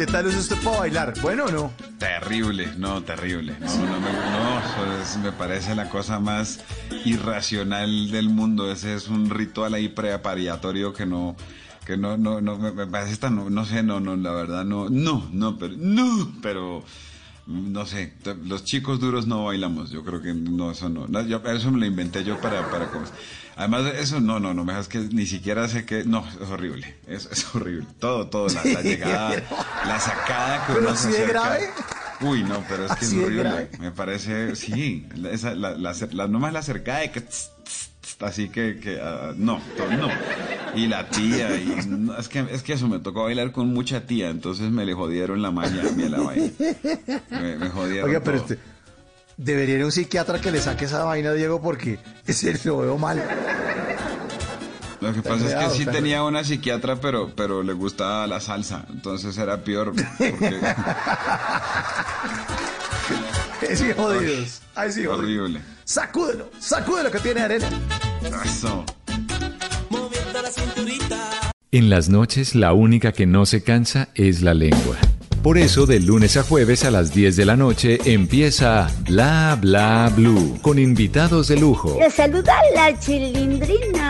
¿Qué tal es usted para bailar? ¿Bueno o no? Terrible, no, terrible. No, no, me, no, eso es- me parece la cosa más irracional del mundo. Ese es un ritual ahí preaparatorio que no, que no, no, no, me parece tan, no, no sé, no, no, la verdad, no, no, no, pero, no, pero, no sé, los chicos duros no bailamos, yo creo que no, eso no, no, yo- eso me lo inventé yo para, para, cosas. además eso no, no, no, me dejas que ni siquiera sé que, no, es horrible, es, es horrible, todo, todo, la, la llegada, la sacada que ¿Pero uno se grave? Uy, no, pero es que ¿Así es horrible. Me parece, sí, esa, la, la, la- nomás la cercada de que, tss, así que, que ah, no, to- no. Y la tía, y no, es que, es que eso, me tocó bailar con mucha tía, entonces me le jodieron la maña a mí a la vaina. Me, me jodieron Oiga, pero este, debería ir a un psiquiatra que le saque esa vaina, Diego, porque ese lo veo mal. Lo que pasa es que sí tenía una psiquiatra, pero, pero le gustaba la salsa, entonces era peor. Porque, jodidos. Ay, sí, jodidos. horrible. Sacúdelo, sacúdelo que tiene arena. Eso. En las noches la única que no se cansa es la lengua. Por eso de lunes a jueves a las 10 de la noche empieza Bla Bla Blue con invitados de lujo. Le saluda la chilindrina.